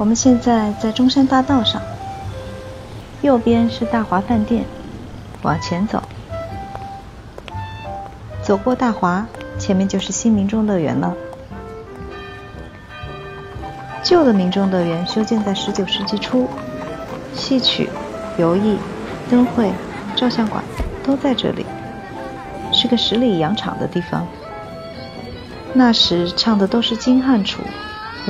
我们现在在中山大道上，右边是大华饭店，往前走，走过大华，前面就是新民众乐园了。旧的民众乐园修建在十九世纪初，戏曲、游艺、灯会、照相馆都在这里，是个十里洋场的地方。那时唱的都是京汉楚。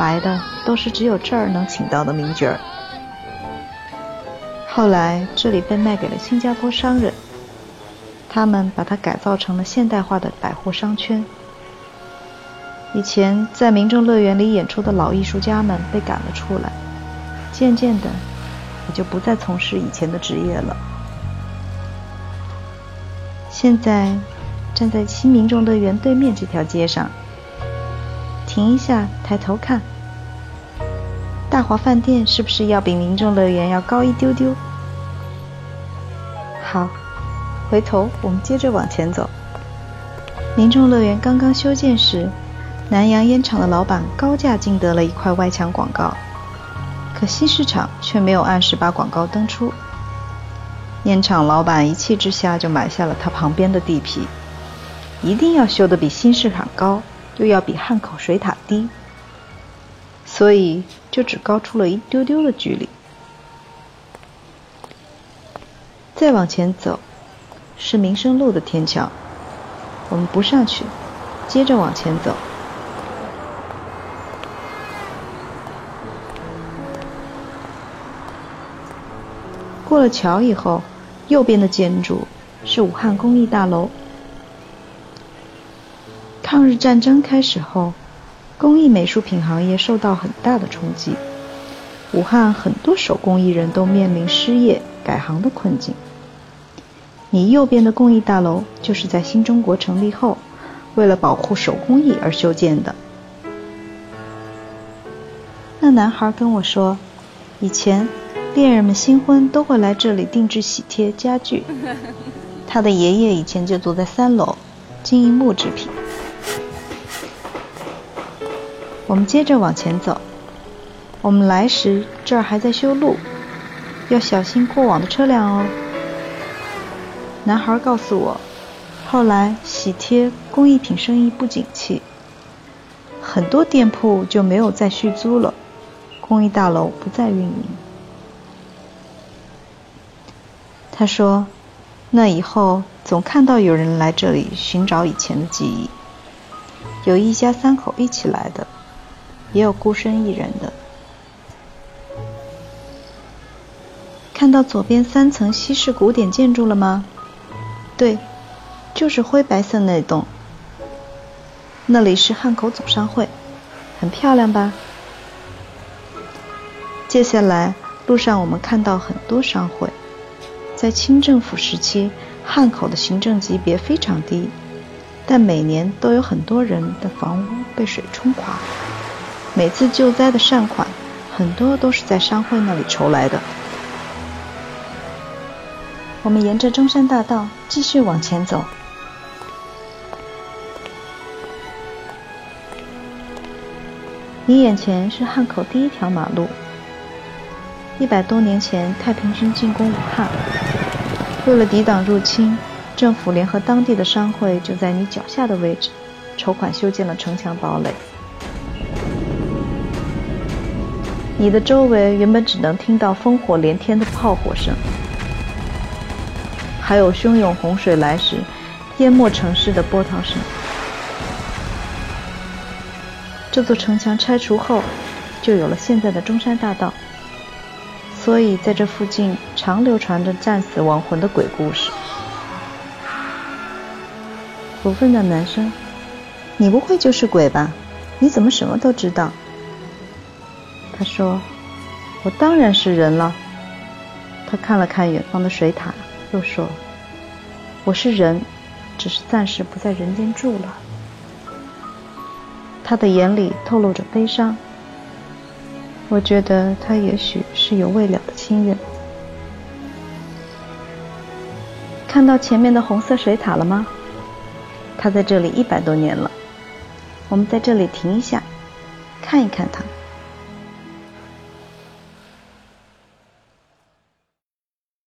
来的都是只有这儿能请到的名角儿。后来这里被卖给了新加坡商人，他们把它改造成了现代化的百货商圈。以前在民众乐园里演出的老艺术家们被赶了出来，渐渐的也就不再从事以前的职业了。现在站在新民众乐园对面这条街上。停一下，抬头看，大华饭店是不是要比民众乐园要高一丢丢？好，回头我们接着往前走。民众乐园刚刚修建时，南洋烟厂的老板高价竞得了一块外墙广告，可惜市场却没有按时把广告登出。烟厂老板一气之下就买下了他旁边的地皮，一定要修得比新市场高。又要比汉口水塔低，所以就只高出了一丢丢的距离。再往前走，是民生路的天桥，我们不上去，接着往前走。过了桥以后，右边的建筑是武汉工艺大楼。抗日战争开始后，工艺美术品行业受到很大的冲击，武汉很多手工艺人都面临失业、改行的困境。你右边的工艺大楼就是在新中国成立后，为了保护手工艺而修建的。那男孩跟我说，以前恋人们新婚都会来这里定制喜帖、家具。他的爷爷以前就坐在三楼，经营木制品。我们接着往前走。我们来时这儿还在修路，要小心过往的车辆哦。男孩告诉我，后来喜贴工艺品生意不景气，很多店铺就没有再续租了，工艺大楼不再运营。他说，那以后总看到有人来这里寻找以前的记忆，有一家三口一起来的。也有孤身一人的。看到左边三层西式古典建筑了吗？对，就是灰白色那栋。那里是汉口总商会，很漂亮吧？接下来路上我们看到很多商会。在清政府时期，汉口的行政级别非常低，但每年都有很多人的房屋被水冲垮。每次救灾的善款，很多都是在商会那里筹来的。我们沿着中山大道继续往前走，你眼前是汉口第一条马路。一百多年前，太平军进攻武汉，为了抵挡入侵，政府联合当地的商会就在你脚下的位置筹款修建了城墙堡垒。你的周围原本只能听到烽火连天的炮火声，还有汹涌洪水来时淹没城市的波涛声。这座城墙拆除后，就有了现在的中山大道，所以在这附近常流传着战死亡魂的鬼故事。我问那男生：“你不会就是鬼吧？你怎么什么都知道？”他说：“我当然是人了。”他看了看远方的水塔，又说：“我是人，只是暂时不在人间住了。”他的眼里透露着悲伤。我觉得他也许是有未了的心愿。看到前面的红色水塔了吗？它在这里一百多年了。我们在这里停一下，看一看它。